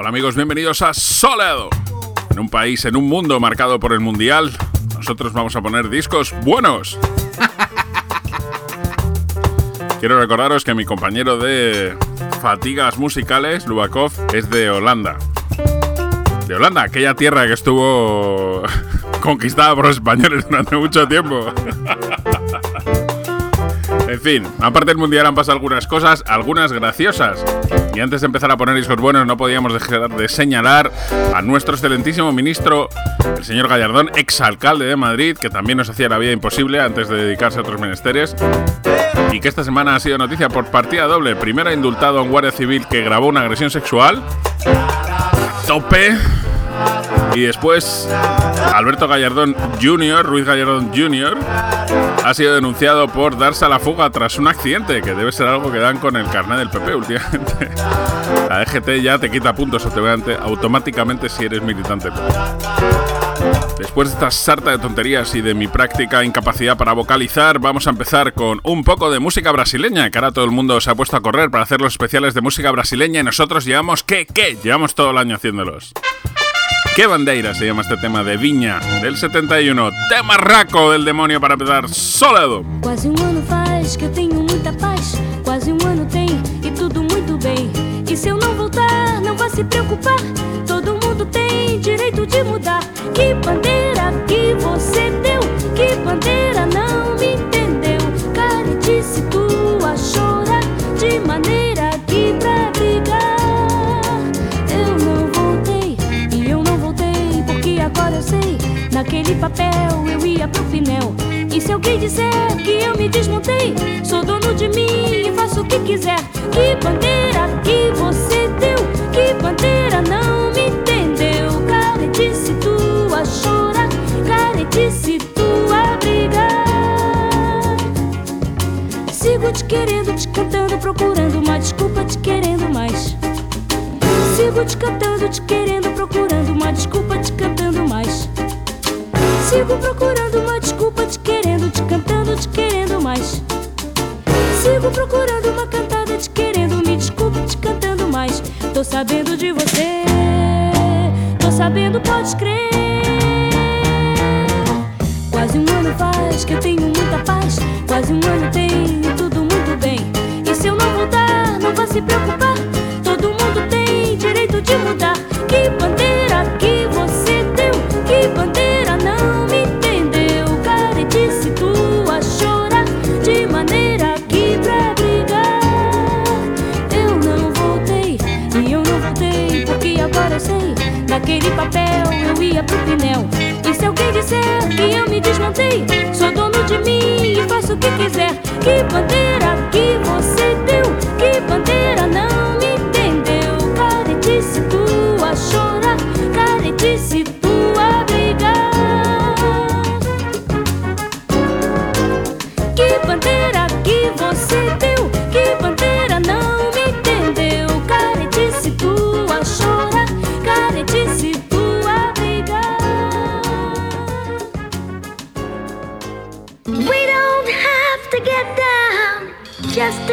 Hola amigos, bienvenidos a Soledo. En un país, en un mundo marcado por el mundial, nosotros vamos a poner discos buenos. Quiero recordaros que mi compañero de fatigas musicales, Lubakov, es de Holanda. De Holanda, aquella tierra que estuvo conquistada por los españoles durante mucho tiempo. En fin, aparte del mundial han pasado algunas cosas, algunas graciosas. Y antes de empezar a poner discos buenos, no podíamos dejar de señalar a nuestro excelentísimo ministro, el señor Gallardón, exalcalde de Madrid, que también nos hacía la vida imposible antes de dedicarse a otros menesteres. Y que esta semana ha sido noticia por partida doble. Primero indultado a un guardia civil que grabó una agresión sexual. Tope. Y después, Alberto Gallardón Jr., Ruiz Gallardón Jr., ha sido denunciado por darse a la fuga tras un accidente, que debe ser algo que dan con el carnet del PP últimamente. La DGT ya te quita puntos automáticamente si eres militante. Después de esta sarta de tonterías y de mi práctica incapacidad para vocalizar, vamos a empezar con un poco de música brasileña, que ahora todo el mundo se ha puesto a correr para hacer los especiales de música brasileña y nosotros llevamos, ¿qué? ¿Qué? Llevamos todo el año haciéndolos. ¿Qué bandeira se llama este tema de Viña del 71? Tema raco del demonio para empezar, Soledo. Quase um ano faz que eu tenho muita paz. Quase um ano tem e tudo muito bem. E se eu não voltar, não vá se preocupar. Todo mundo tem direito de mudar. Que bandeira que você deu? Que bandeira papel eu ia pro final. E se alguém disser que eu me desmontei, sou dono de mim e faço o que quiser. Que bandeira que você deu? Que bandeira não me entendeu? Caretice tua chora, caretice tua brigar. Sigo te querendo, te cantando, procurando uma desculpa, te querendo mais. Sigo te cantando, te querendo, procurando uma desculpa, te cantando mais. Sigo procurando uma desculpa, te querendo, te cantando, te querendo mais. Sigo procurando uma cantada, te querendo, me desculpa, te cantando mais. Tô sabendo de você, tô sabendo, pode crer. Quase um ano faz que eu tenho muita paz. Quase um ano e tudo muito bem. E se eu não voltar, não vá se preocupar. Todo mundo tem direito de mudar. Que papel eu ia pro pinel. E se alguém disser que eu me desmontei, sou dono de mim e faço o que quiser. Que bandeira que você deu? Que bandeira não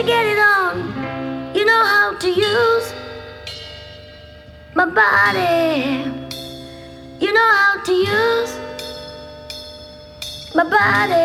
get it on. You know how to use my body. You know how to use my body.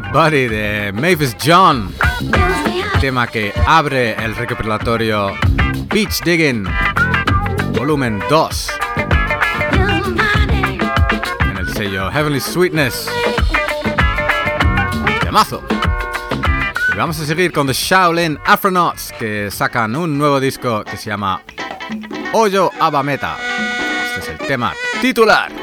Buddy de Mavis John. Tema que abre el recopilatorio Beach Digging, volumen 2. En el sello Heavenly Sweetness. Llamazo. Y vamos a seguir con The Shaolin Afronauts, que sacan un nuevo disco que se llama Hoyo Abameta. Este es el tema titular.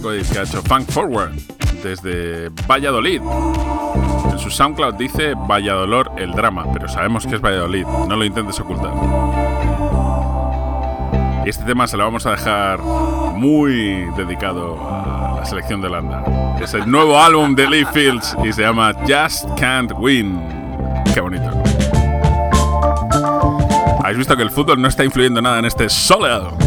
Fantástico edit que ha hecho Funk Forward desde Valladolid. En su SoundCloud dice Valladolor el drama, pero sabemos que es Valladolid, no lo intentes ocultar. Y este tema se lo vamos a dejar muy dedicado a la selección de Holanda. Es el nuevo álbum de Lee Fields y se llama Just Can't Win. Qué bonito. Habéis visto que el fútbol no está influyendo nada en este solo.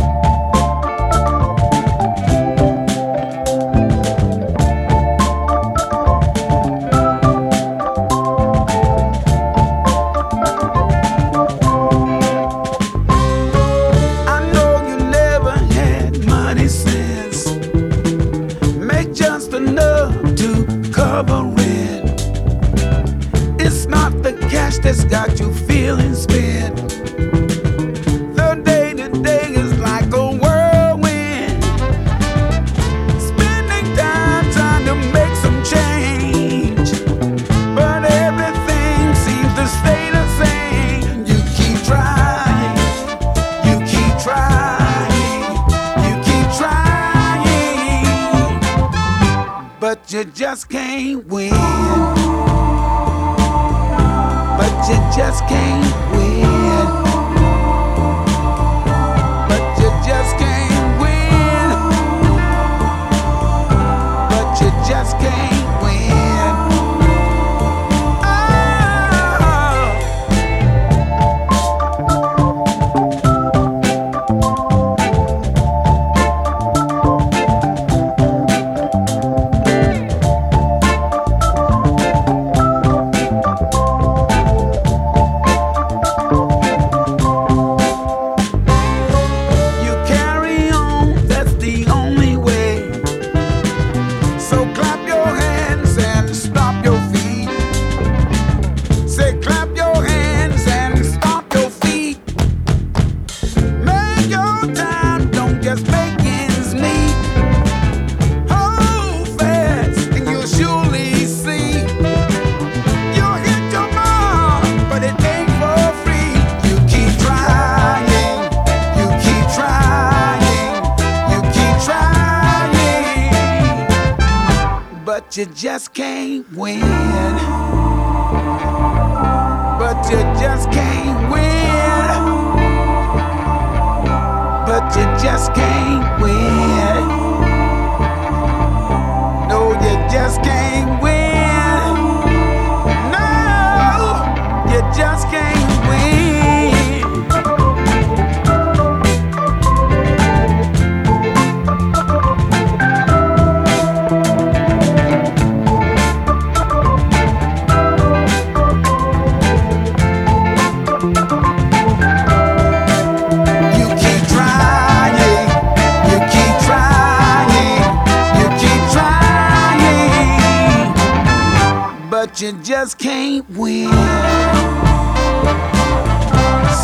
You just can't win.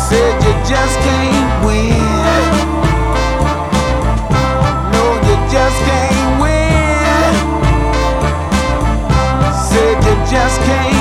Said you just can't win. No, you just can't win. Said you just can't.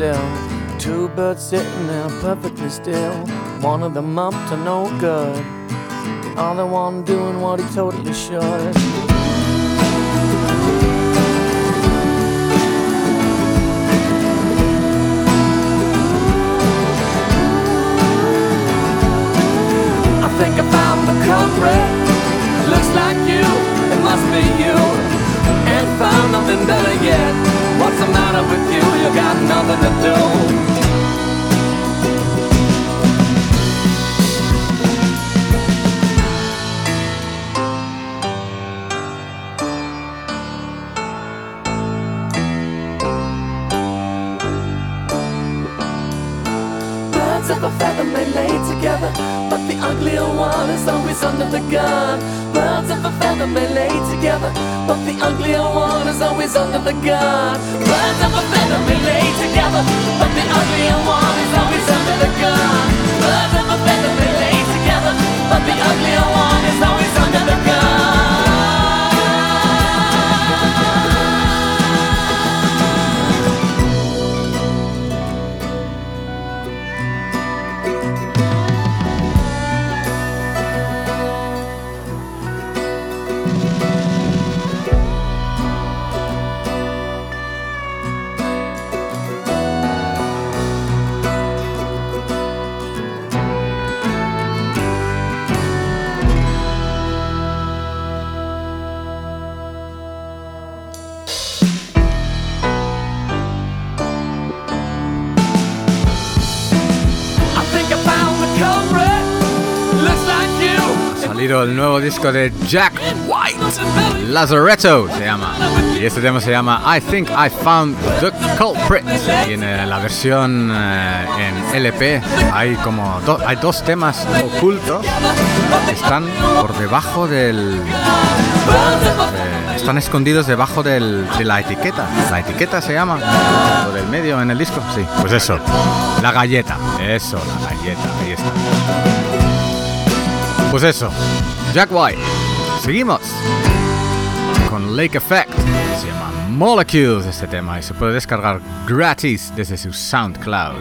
Windowsill. Two birds sitting there perfectly still. One of them up to no good. The other one doing what he totally should. I think I the culprit. Looks like you, it must be you. And found nothing better yet. What's the matter with you? You got nothing to do. Always under the gun. Birds of a feather may lay together, but the uglier one is always under the gun. Birds of a feather may lay together, but the uglier one is always under the gun. Birds of a feather may lay together, but the uglier one is always under the gun. Salido el nuevo disco de Jack White. Lazaretto se llama. Y este tema se llama I Think I Found the Culprit. Y en eh, la versión eh, en LP hay como do- hay dos temas ocultos que están por debajo del. eh, están escondidos debajo del- de la etiqueta. La etiqueta se llama. Lo del medio en el disco. Sí, pues eso. La galleta. Eso, la galleta. Ahí está. Pues eso. Jack White. Seguimos con Lake Effect. Se llama Molecules este tema y se puede descargar gratis desde su SoundCloud.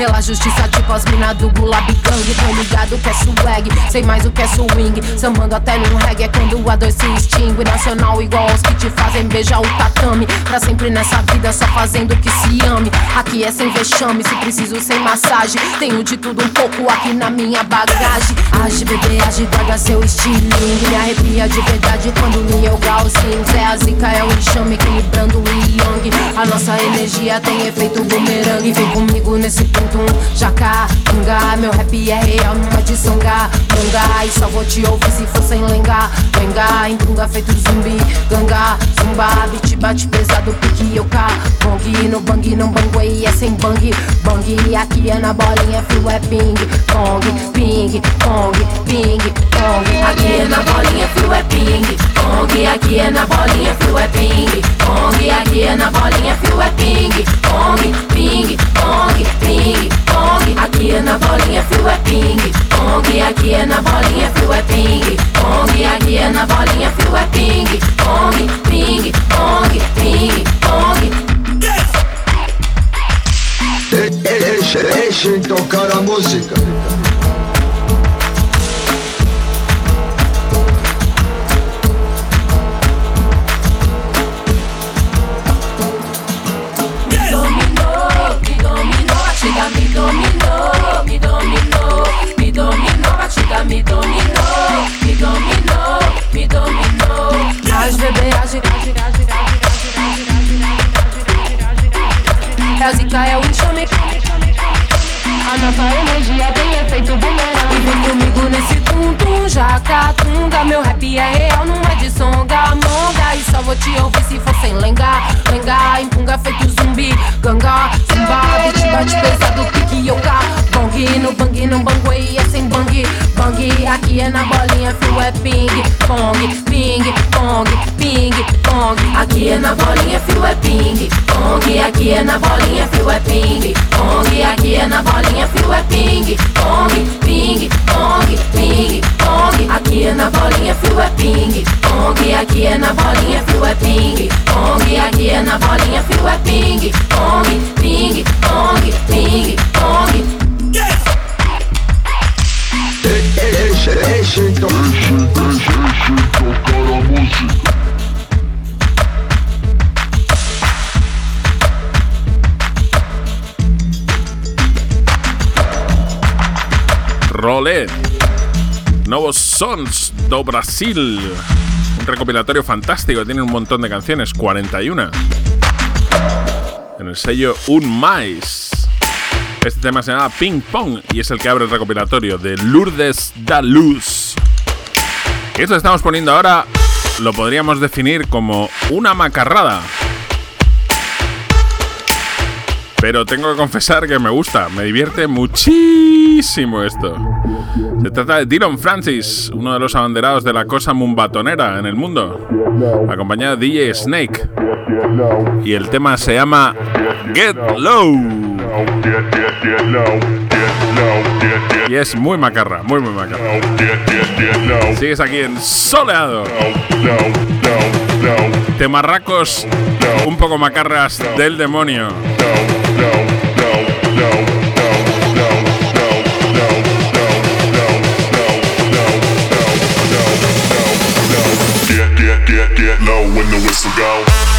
Pela justiça, tipo as mina do Gulab Gang. Tô ligado que é swag, sei mais o que é swing. Sambando até num reggae é quando a dor se extingue. Nacional igual aos que te fazem beijar o tatame. Pra sempre nessa vida, só fazendo que se ame. Aqui é sem vexame, se preciso sem massagem. Tenho de tudo um pouco aqui na minha bagagem. Age, bebê, age, guarda seu estilingue. Me arrepia de verdade quando me eu sim. É a zica, é o enxame equilibrando o yang. A nossa energia tem efeito bumerangue. Vem comigo nesse ponto jaca, tunga. Meu rap é real, não é pode songar manga. E só vou te ouvir se for sem lenga. Venga, em tunga feito zumbi, ganga, zumba. Beat bate pesado, pique eu cá. Bong, no bang, não banguei, é sem bang. Bang, aqui é na bolinha, fio é ping. Pong, ping, pong, ping, pong. Aqui é na bolinha, fio é ping. Pong, aqui é na bolinha, fio é ping. Pong, aqui é na bolinha, fio é ping, pong, ping, pong, ping, pong. Aqui é na bolinha, fio é ping, pong. Aqui é na bolinha, fio é ping, pong. Aqui é na bolinha, fio é ping, pong, ping, pong, ping, pong. Deixa, tocar a música. Batida me dominou, me dominou, me dominou. As bebê, age, age, age, age, É zica, é o enxame. A nossa energia tem efeito bumerangue. E vem comigo nesse tum-tum, jacatunga. Meu rap é real, não é de songa, monga. E só vou te ouvir se for sem lenga, lenga. Empunga feito zumbi, ganga, zumba. Beat bate pesado, pique yoga. Bong, no bang, não banguei, é sem bang. Bang, aqui é na bolinha, fio é ping. Pong, ping, pong, ping, pong. Aqui é na bolinha, fio é ping. Pong, aqui é na bolinha, fio é ping. Pong, aqui é na bolinha, fio é ping. Pong, ping, pong, ping, pong. Aqui é na bolinha, fio é ping. Pong, aqui é na bolinha, fio é ping. Pong, aqui é na bolinha, fio é ping. Pong, ping, pong, ping, pong. Música. Novos Sons do Brasil. Un recopilatorio fantástico, tiene un montón de canciones, 41. En el sello Un Mais. Este tema se llama Ping Pong y es el que abre el recopilatorio de Lourdes da Luz. Esto estamos poniendo ahora lo podríamos definir como una macarrada. Pero tengo que confesar que me gusta, me divierte muchísimo esto. Se trata de Dylan Francis, uno de los abanderados de la cosa mumbatonera en el mundo, acompañado de DJ Snake. Y el tema se llama Get Low. Y es muy macarra, muy muy macarra. Sigues aquí en Soleado. Temarracos un poco macarras del demonio. Get, low when the whistle go.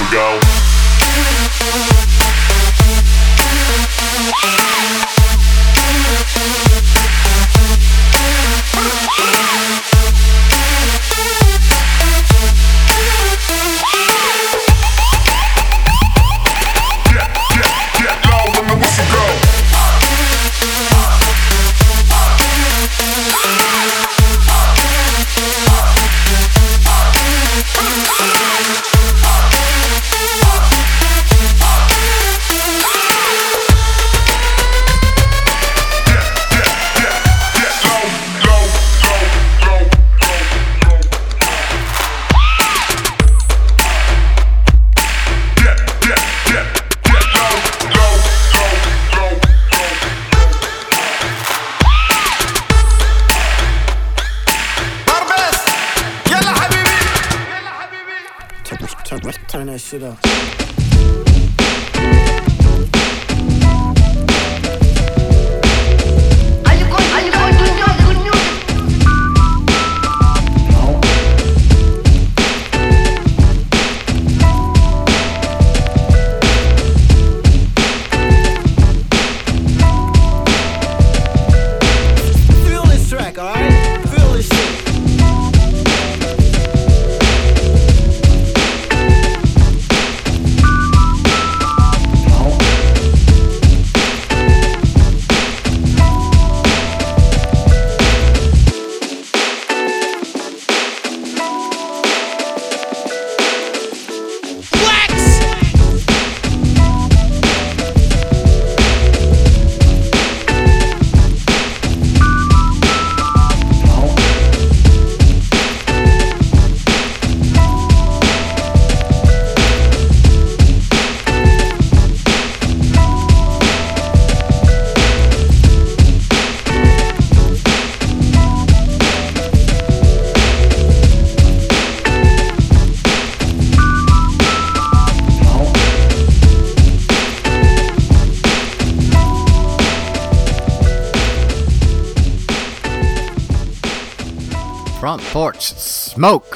ago. Smoke.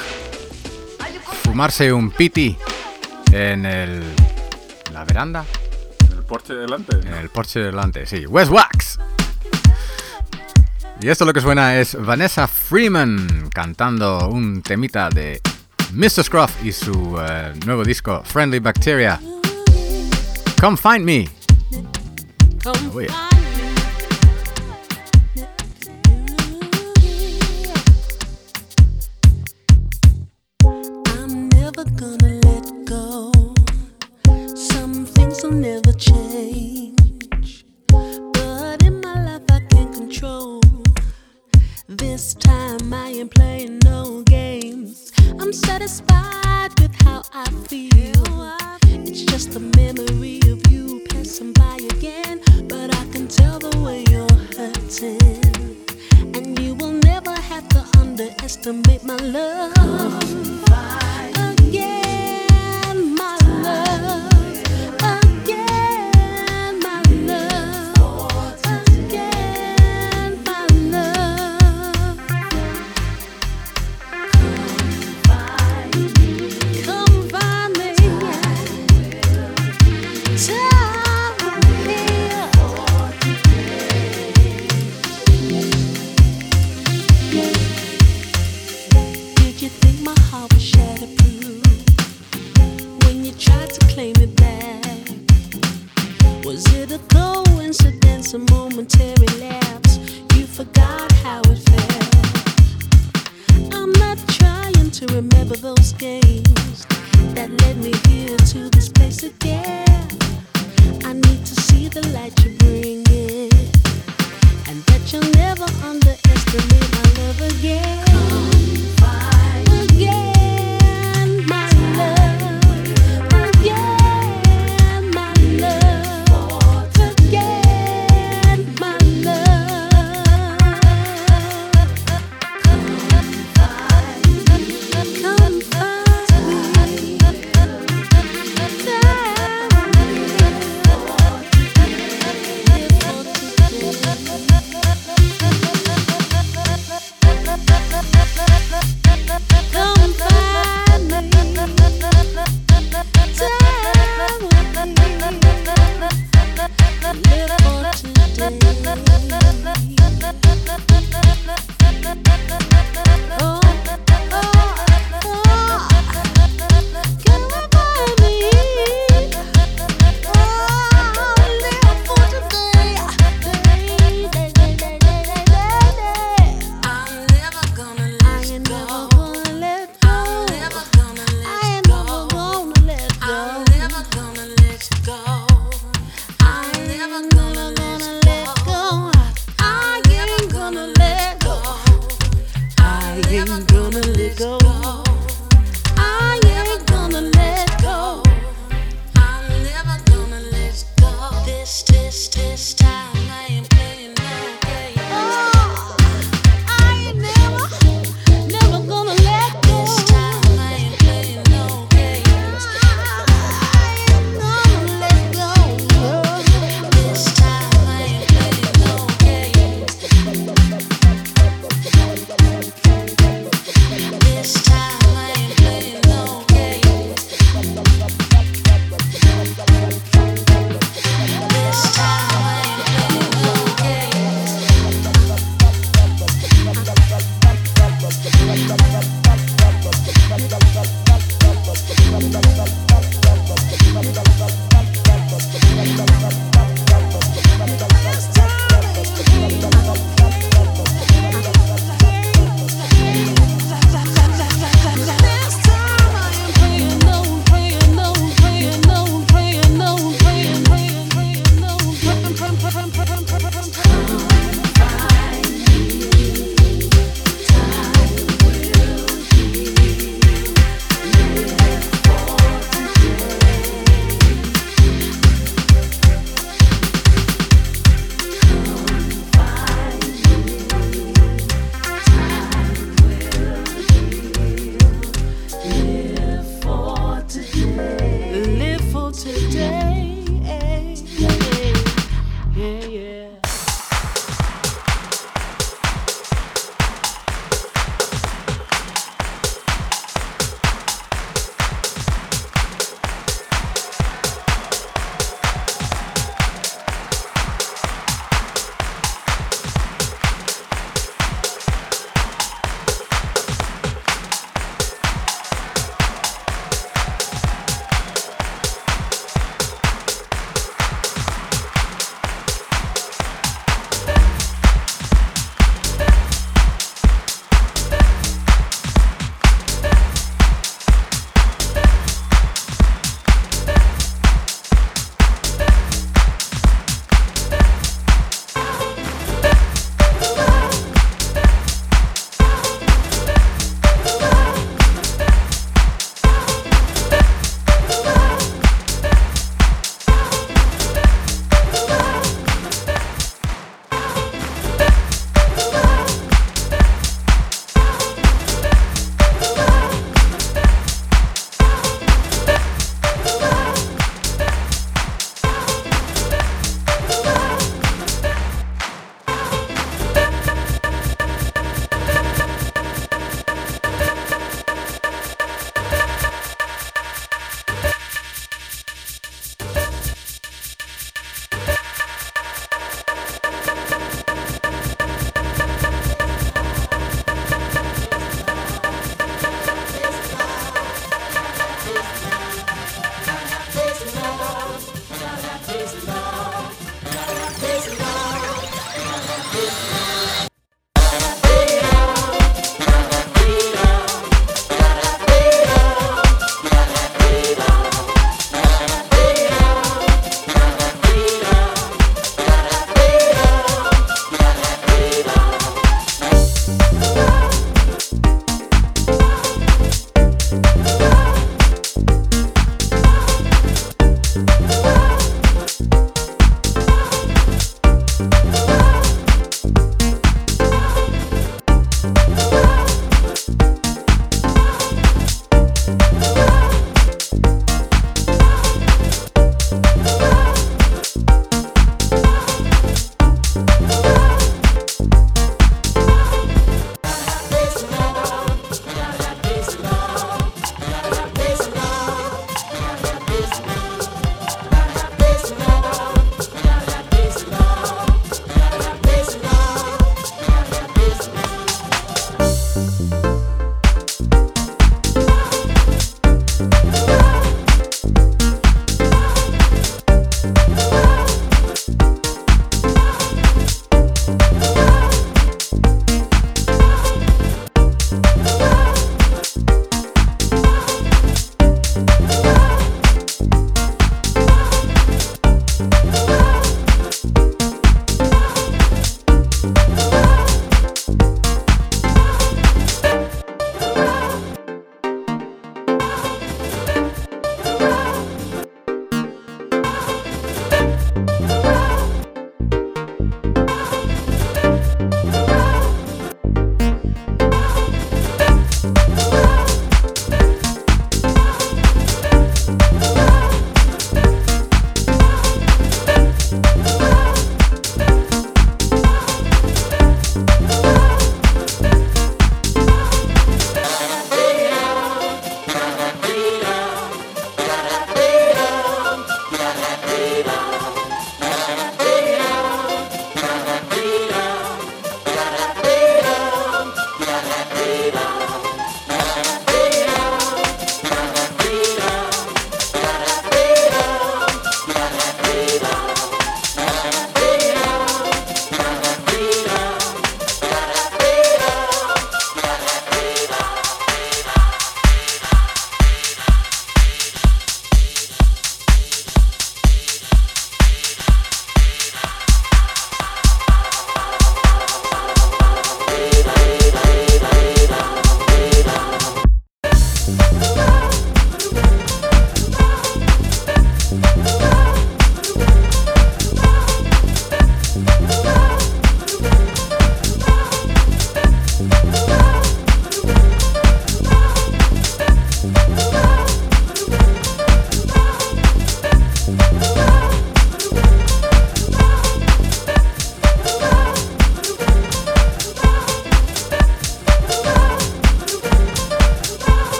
Fumarse un piti en el. La veranda. En el porche delante. En el porche delante, sí. West Wax. Y esto lo que suena es Vanessa Freeman cantando un temita de Mr. Scruff y su eh, nuevo disco Friendly Bacteria. Come find me. Oh,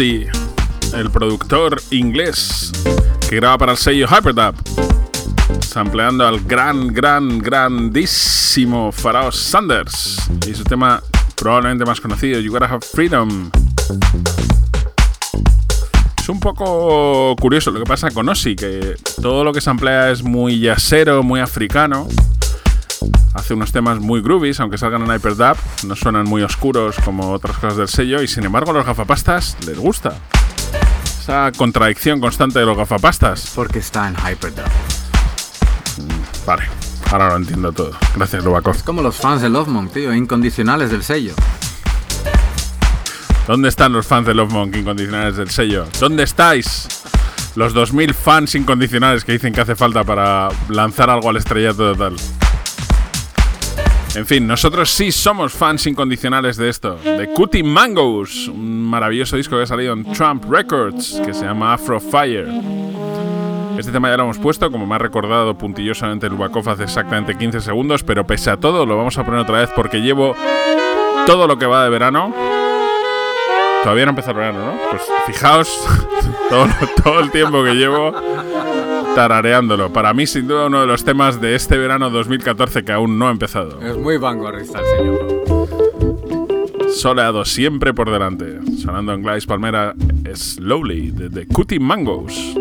El productor inglés que graba para el sello Hyperdub, sampleando al gran, gran, grandísimo Pharaoh Sanders y su tema probablemente más conocido, You Gotta Have Freedom. Es un poco curioso lo que pasa con Ozzy, que todo lo que samplea es muy yacero, muy africano. Hace unos temas muy groovies, aunque salgan en Hyperdub, no suenan muy oscuros como otras cosas del sello, y sin embargo a los gafapastas les gusta. Esa contradicción constante de los gafapastas. Porque está en Hyperdub. Vale, ahora lo entiendo todo. Gracias, Rubakov. Es como los fans de Love Monk, tío, incondicionales del sello. ¿Dónde están los fans de Love Monk incondicionales del sello? ¿Dónde estáis? Los 2000 fans incondicionales que dicen que hace falta para lanzar algo al estrellato total. En fin, nosotros sí somos fans incondicionales de esto. De Cutie Mangoes, un maravilloso disco que ha salido en Trump Records, que se llama Afro Fire. Este tema ya lo hemos puesto, como me ha recordado puntillosamente Lubakov hace exactamente 15 segundos, pero pese a todo lo vamos a poner otra vez porque llevo todo lo que va de verano. Todavía no empezó el verano, ¿no? Pues fijaos todo, todo el tiempo que llevo tarareándolo. Para mí, sin duda, uno de los temas de este verano 2014 que aún no ha empezado. Es muy vanguardista el señor. Soleado siempre por delante. Sonando en Gladys Palmera, Slowly, de The Cutie Mangoes.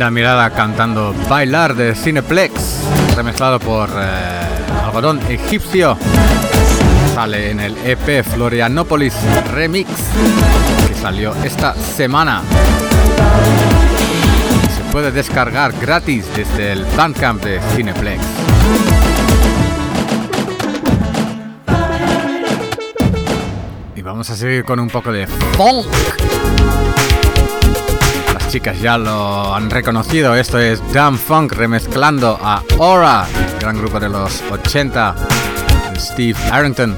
Linda mirada cantando Bailar de Cineplex, remezclado por eh, Algodón Egipcio. Sale en el EP Florianopolis Remix, que salió esta semana. Se puede descargar gratis desde el Bandcamp de Cineplex. Y vamos a seguir con un poco de funk. Chicas ya lo han reconocido. Esto es Damn Funk remezclando a Aura, gran grupo de los 80, de Steve Arrington.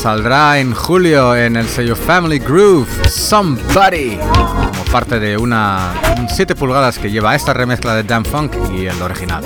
Saldrá en julio en el sello Family Groove Somebody como parte de una 7 pulgadas que lleva esta remezcla de Damn Funk y el original.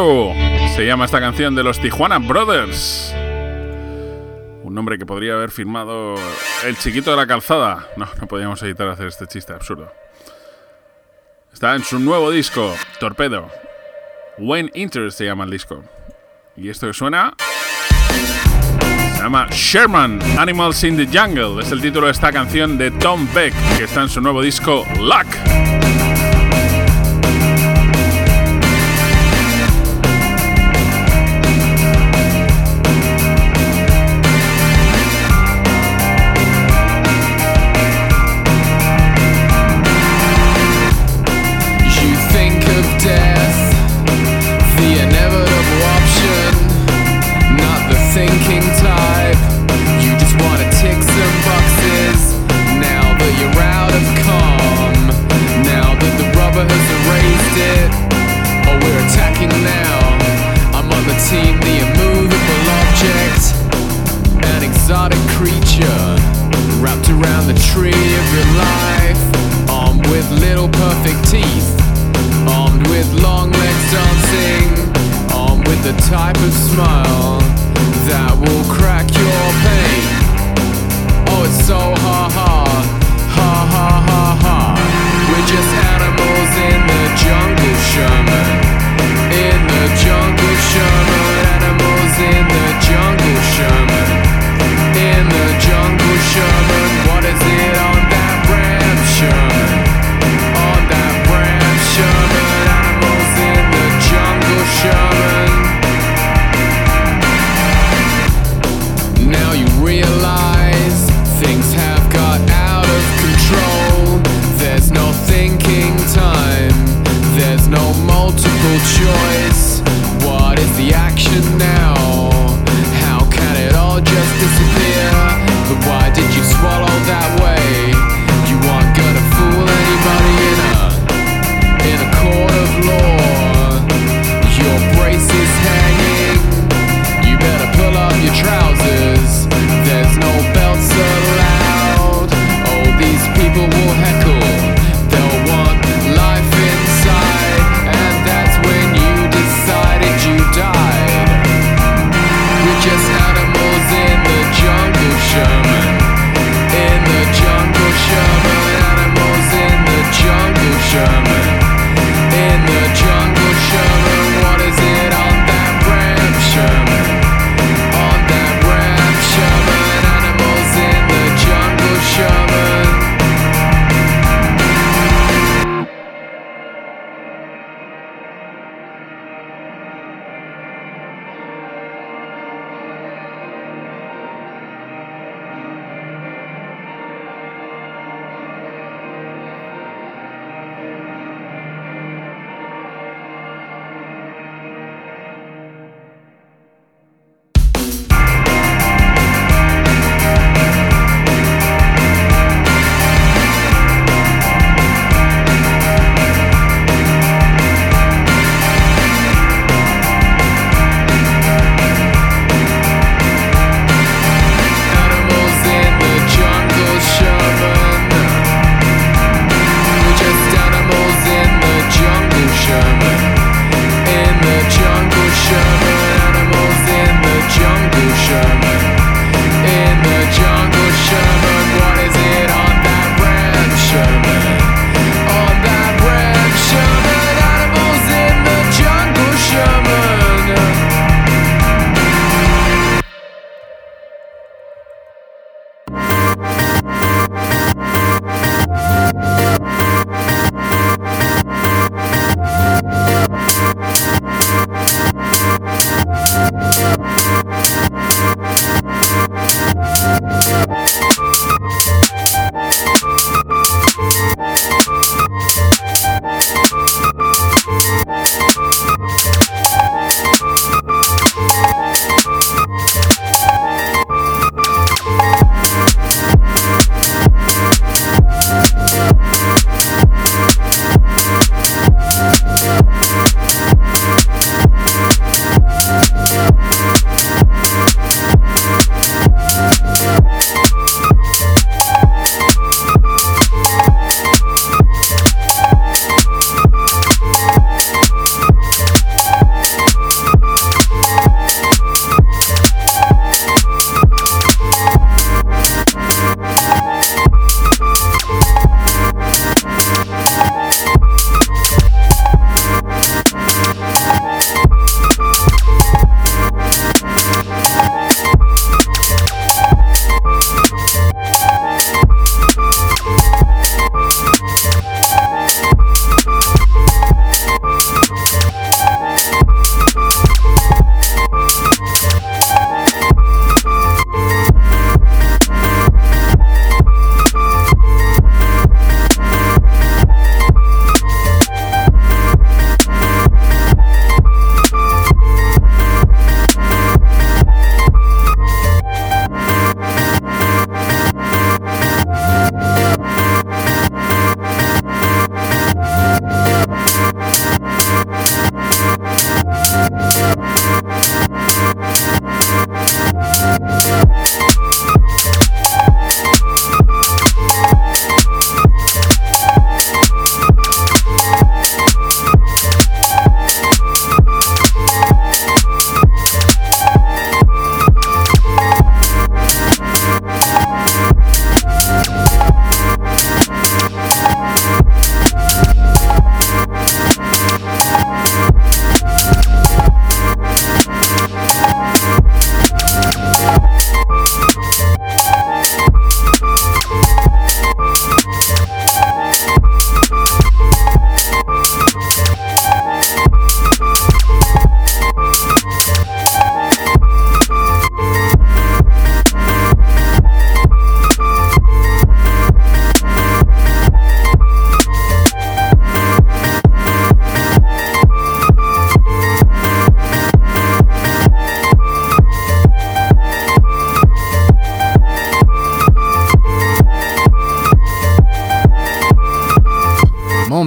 Se llama esta canción de los Tijuana Brothers. Un nombre que podría haber firmado El Chiquito de la Calzada. No, no podíamos evitar hacer este chiste absurdo. Está en su nuevo disco, Torpedo. When Interest se llama el disco. Y esto que suena se llama Sherman Animals in the Jungle. Es el título de esta canción de Tom Beck, que está en su nuevo disco Luck.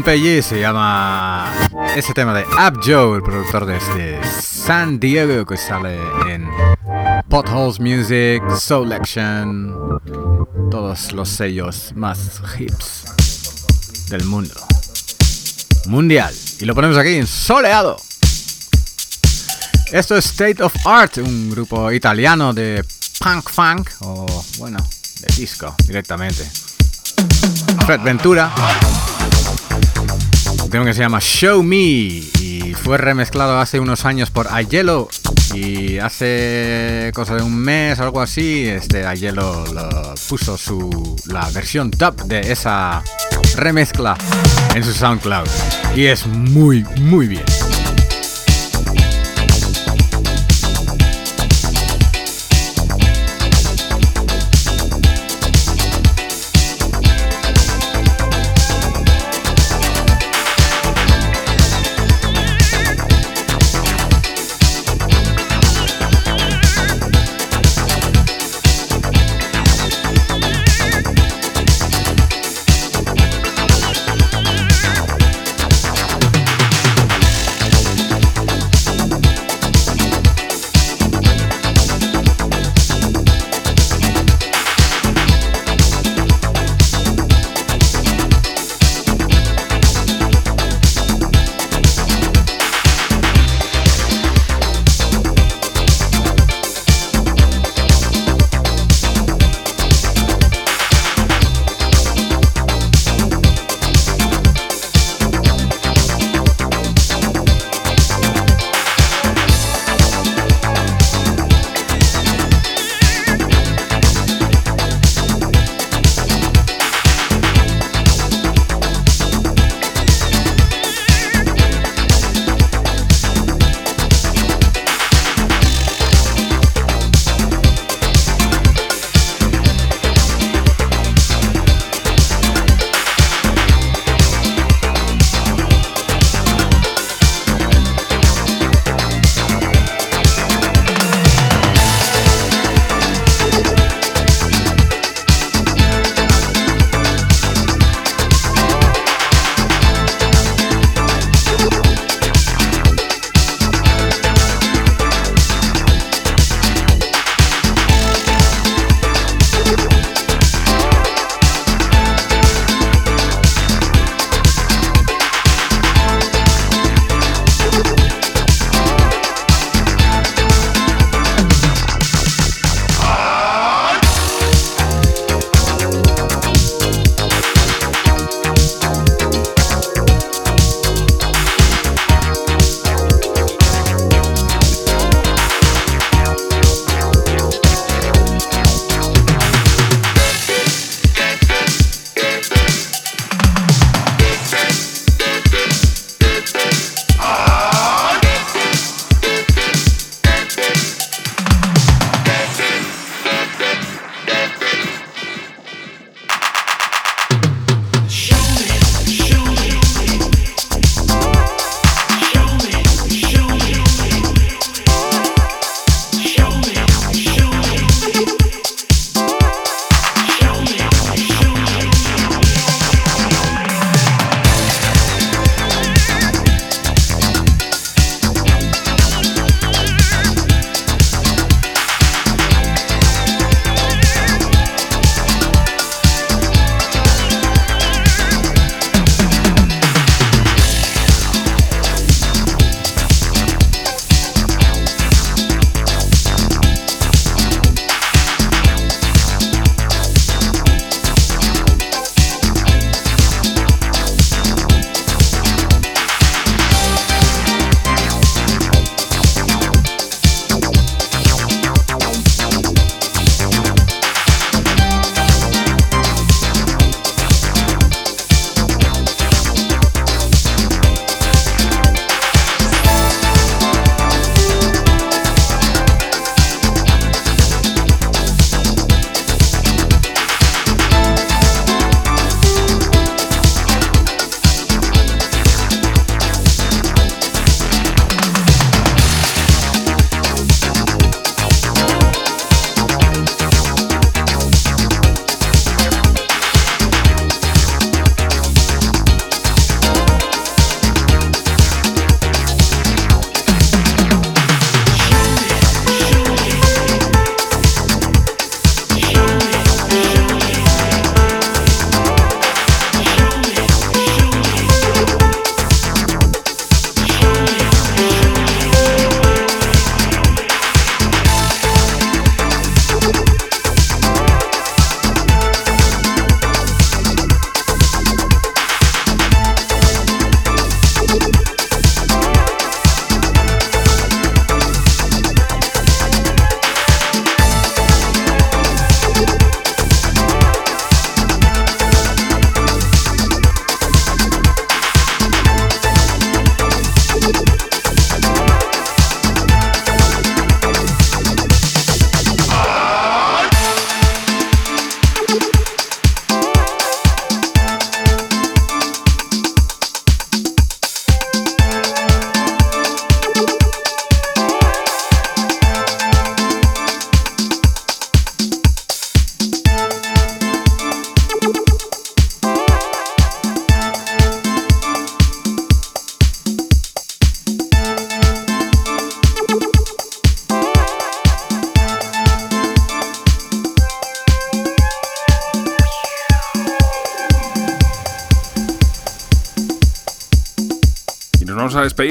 Peggy se llama ese tema de Ab Joe, el productor desde San Diego que sale en Potholes Music, Soul Action, todos los sellos más hips del mundo. Mundial. Y lo ponemos aquí en soleado. Esto es State of Art, un grupo italiano de punk funk o bueno, de disco directamente. Fred Ventura. Tema que se llama Show Me y fue remezclado hace unos años por Ayelo y hace cosa de un mes algo así, este Ayelo lo puso su la versión top de esa remezcla en su SoundCloud y es muy muy bien.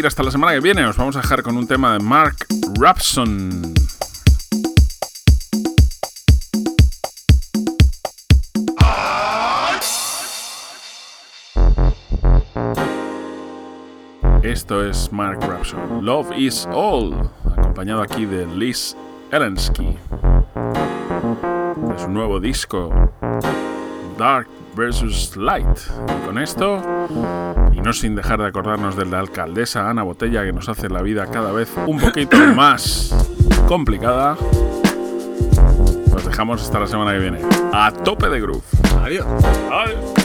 Hasta la semana que viene. Os vamos a dejar con un tema de Mark Rapson. Esto es Mark Rapson. Love is All, acompañado aquí de Liz Elensky. De su nuevo disco, Dark vs. Light. Y con esto, y no sin dejar de acordarnos de la alcaldesa Ana Botella, que nos hace la vida cada vez un poquito más complicada, nos dejamos hasta la semana que viene. A tope de groove. Adiós. Adiós.